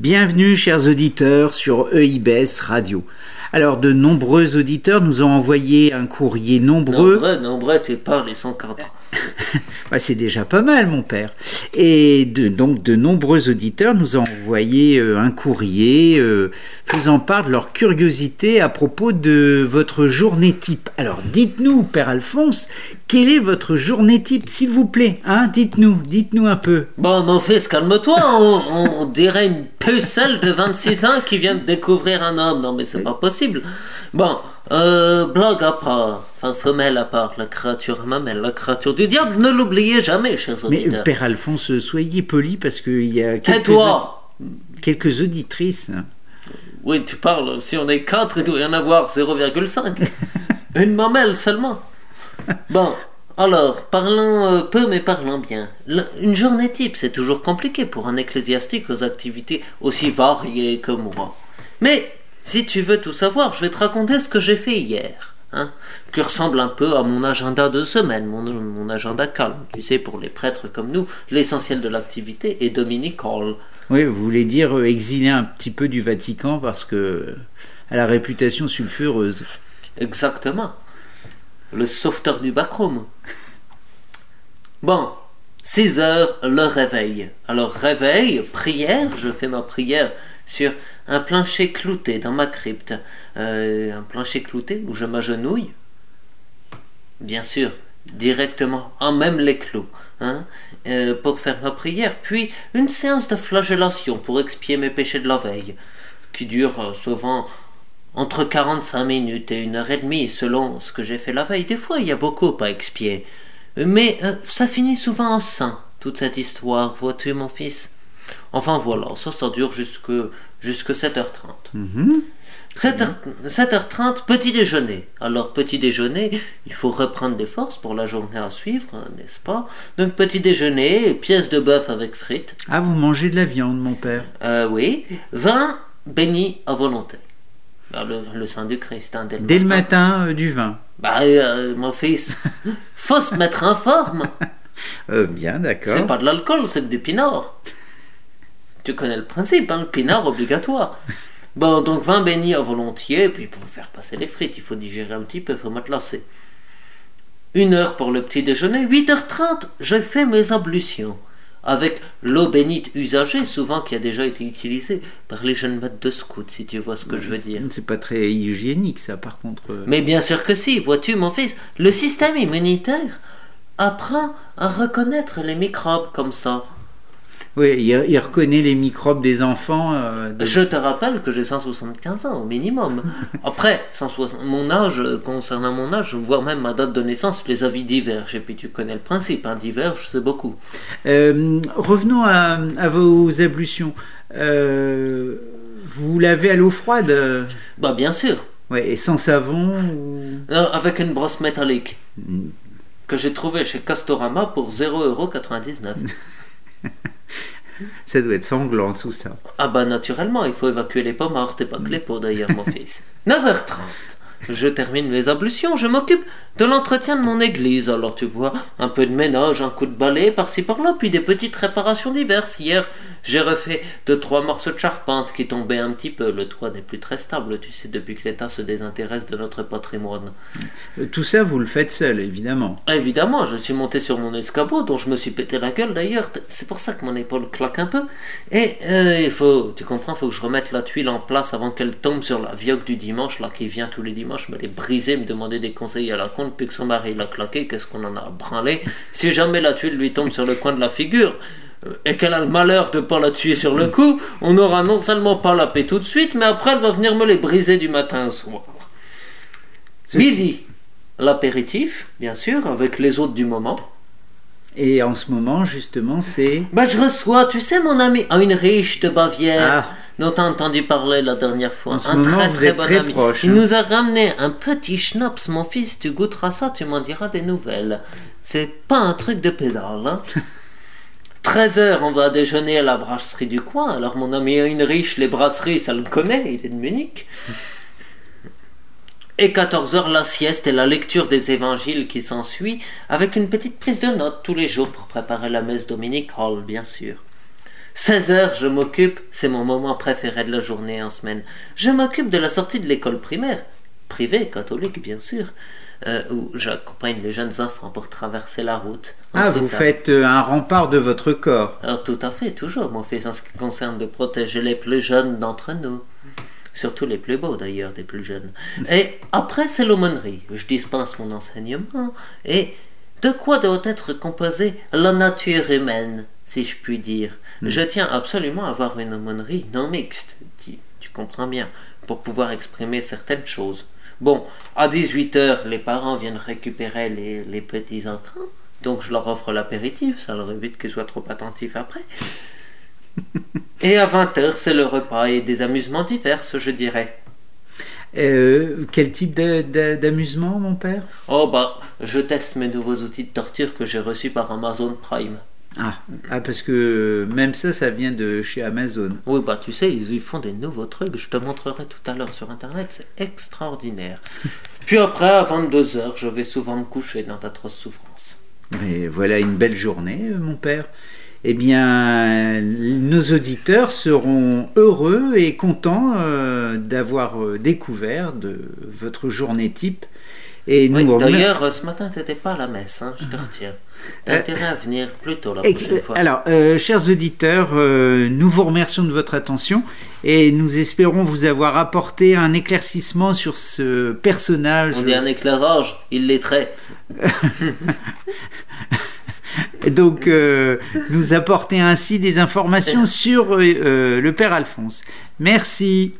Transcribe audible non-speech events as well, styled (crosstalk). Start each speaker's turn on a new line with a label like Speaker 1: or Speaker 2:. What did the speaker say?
Speaker 1: Bienvenue, chers auditeurs, sur EIBS Radio. Alors, de nombreux auditeurs nous ont envoyé un courrier nombreux.
Speaker 2: Nombreux, nombreux, tu parles, ils sont
Speaker 1: bah, c'est déjà pas mal, mon père. Et de, donc, de nombreux auditeurs nous ont envoyé euh, un courrier euh, faisant part de leur curiosité à propos de votre journée type. Alors, dites-nous, père Alphonse, quelle est votre journée type, s'il vous plaît hein Dites-nous, dites-nous un peu.
Speaker 2: Bon, mon fils, calme-toi. On, dirait une pucelle de 26 ans qui vient de découvrir un homme. Non, mais c'est pas possible. Bon, euh, blague à part, enfin femelle à part, la créature mamelle, la créature du diable, ne l'oubliez jamais, chers auditeurs.
Speaker 1: Mais Père Alphonse, soyez poli parce qu'il y a
Speaker 2: quelques,
Speaker 1: quelques auditrices.
Speaker 2: Oui, tu parles, si on est quatre, il doit y en avoir 0,5. Une mamelle seulement. (laughs) Bon, alors, parlons euh, peu mais parlons bien. une journée type, c'est toujours compliqué pour un ecclésiastique aux activités aussi variées que moi. Mais si tu veux tout savoir, je vais te raconter ce que j'ai fait hier. Hein, qui ressemble un peu à mon agenda de semaine, mon, agenda calme. Tu sais, pour les prêtres comme nous, l'essentiel de l'activité est dominical.
Speaker 1: Oui, vous voulez dire euh, exiler un petit peu du Vatican parce que a la réputation sulfureuse.
Speaker 2: Exactement. Le sauveteur du backroom. Bon, 6 heures, le réveil. Alors réveil, prière, je fais ma prière sur un plancher clouté dans ma crypte. Euh, un plancher clouté où je m'agenouille. Bien sûr, directement en même les clous, hein, euh, pour faire ma prière. Puis une séance de flagellation pour expier mes péchés de la veille, qui dure euh, souvent entre 45 minutes et une heure et demie selon ce que j'ai fait la veille. Des fois, il y a beaucoup à expier. Mais ça finit souvent en saint, toute cette histoire, vois-tu, mon fils? Enfin voilà, ça, ça dure jusque, jusque 7h30. 7h, 7h30, petit déjeuner. Alors, petit déjeuner, il faut reprendre des forces pour la journée à suivre, n'est-ce pas? Donc, petit déjeuner, pièce de bœuf avec frites.
Speaker 1: Ah, vous mangez de la viande, mon père
Speaker 2: euh, Oui. Vin béni à volonté. Bah, le, le sang du Christ, hein,
Speaker 1: dès le dès matin. le matin, euh, du vin.
Speaker 2: Bah, euh, mon fils, (laughs) faut se mettre en forme. (laughs)
Speaker 1: bien, d'accord.
Speaker 2: C'est pas de l'alcool, c'est du pinard. Tu connais le principe, hein, le pinard obligatoire. Bon, donc vin béni à volontiers, puis pour faire passer les frites, il faut digérer un petit peu, il faut lasser. Une heure pour le petit déjeuner, 8h30, je fais mes ablutions. Avec l'eau bénite usagée, souvent qui a déjà été utilisée par les jeunes maîtres de scout, si tu vois ce que je veux dire.
Speaker 1: C'est pas très hygiénique, ça, par contre.
Speaker 2: Mais bien sûr que si, vois-tu, mon fils, le système immunitaire apprend à reconnaître les microbes comme ça.
Speaker 1: Oui, il, reconnaît les microbes des enfants.
Speaker 2: Euh, je te rappelle que j'ai 175 ans au minimum. (laughs) Après, 160, mon âge, concernant mon âge, voire même ma date de naissance, les avis divers. Et puis tu connais le principe, hein, divers, je sais beaucoup.
Speaker 1: Euh, revenons à, vos ablutions. Euh, vous lavez à l'eau froide
Speaker 2: Bah bien sûr.
Speaker 1: Ouais, et sans savon
Speaker 2: non, Avec une brosse métallique. Mm. Que j'ai trouvée chez Castorama pour 0,99€. (laughs)
Speaker 1: ça doit être sanglant tout ça.
Speaker 2: Ah bah naturellement, il faut évacuer les pommes et pas que les peaux d'ailleurs, mon fils. (laughs) 9h30. Je termine mes ablutions, je m'occupe de l'entretien de mon église. Alors tu vois, un peu de ménage, un coup de balai par-ci par-là, puis des petites réparations diverses. Hier, j'ai refait deux trois morceaux de charpente qui tombaient un petit peu. Le toit n'est plus très stable, tu sais, depuis que l'État se désintéresse de notre patrimoine.
Speaker 1: Euh, tout ça, vous le faites seul, évidemment.
Speaker 2: Évidemment, je suis monté sur mon escabeau, dont je me suis pété la gueule d'ailleurs. C'est pour ça que mon épaule claque un peu. Et euh, il faut, tu comprends, il faut que je remette la tuile en place avant qu'elle tombe sur la vioque du dimanche, là, qui vient tous les dimanches me l'ai brisé, me demander des conseils à la compte, puis que son mari l'a claqué, qu'est-ce qu'on en a branlé? Si jamais la tuile lui tombe sur le coin de la figure, et qu'elle a le malheur de ne pas la tuer sur le coup, on n'aura non seulement pas la paix tout de suite, mais après elle va venir me les briser du matin au soir. Midi, l'apéritif, bien sûr, avec les autres du moment.
Speaker 1: Et en ce moment, justement, c'est.
Speaker 2: Bah, je reçois, tu sais, mon ami, une riche de Bavière. Ah dont t'as entendu parler la dernière fois.
Speaker 1: un très très bon ami.
Speaker 2: Il hein. nous a ramené un petit schnapps, mon fils. Tu goûteras ça, tu m'en diras des nouvelles. C'est pas un truc de pédale. Hein. (laughs) 13 heures, on va déjeuner à la brasserie du coin. Alors mon ami riche, les brasseries, ça le connaît, il est de Munich. Et 14 heures, la sieste et la lecture des évangiles qui s'ensuit, avec une petite prise de notes tous les jours pour préparer la messe dominicale, bien sûr. 16 heures, je m'occupe, c'est mon moment préféré de la journée en semaine. Je m'occupe de la sortie de l'école primaire, privée, catholique bien sûr, euh, où j'accompagne les jeunes enfants pour traverser la route.
Speaker 1: Ah, vous faites euh, un rempart de votre corps.
Speaker 2: Alors, tout à fait, toujours. Mon fait en ce qui concerne de protéger les plus jeunes d'entre nous. Surtout les plus beaux d'ailleurs, des plus jeunes. (laughs) Et après, c'est l'aumônerie. Je dispense mon enseignement. Et de quoi doit être composée la nature humaine, si je puis dire? Hmm. Je tiens absolument à avoir une aumônerie non mixte, tu, tu comprends bien, pour pouvoir exprimer certaines choses. Bon, à 18h, les parents viennent récupérer les, les petits entrants. Donc je leur offre l'apéritif, ça leur évite qu'ils soient trop attentifs après. (laughs) et à 20h, c'est le repas et des amusements divers, je dirais.
Speaker 1: Euh, quel type d'amusement, mon père?
Speaker 2: Oh, bah, je teste mes nouveaux outils de torture que j'ai reçus par Amazon Prime.
Speaker 1: Ah, ah, parce que même ça, ça vient de chez Amazon.
Speaker 2: Oui, bah tu sais, ils, font des nouveaux trucs. Je te montrerai tout à l'heure sur Internet. C'est extraordinaire. (laughs) Puis après, à 22h, je vais souvent me coucher dans d'atroces souffrances.
Speaker 1: Mais voilà une belle journée, euh, mon père. Eh bien, nos auditeurs seront heureux et contents euh, d'avoir euh, découvert de votre journée type
Speaker 2: D'ailleurs, ce matin, tu n'étais pas à la messe, hein, je te retiens. Tu as intérêt à venir plus tôt la prochaine fois.
Speaker 1: Alors, euh, chers auditeurs, euh, nous vous remercions de votre attention et nous espérons vous avoir apporté un éclaircissement sur ce personnage.
Speaker 2: On dit un éclairage, il l'est très. (laughs)
Speaker 1: Donc, euh, nous apporter ainsi des informations (laughs) sur le Père Alphonse. Merci.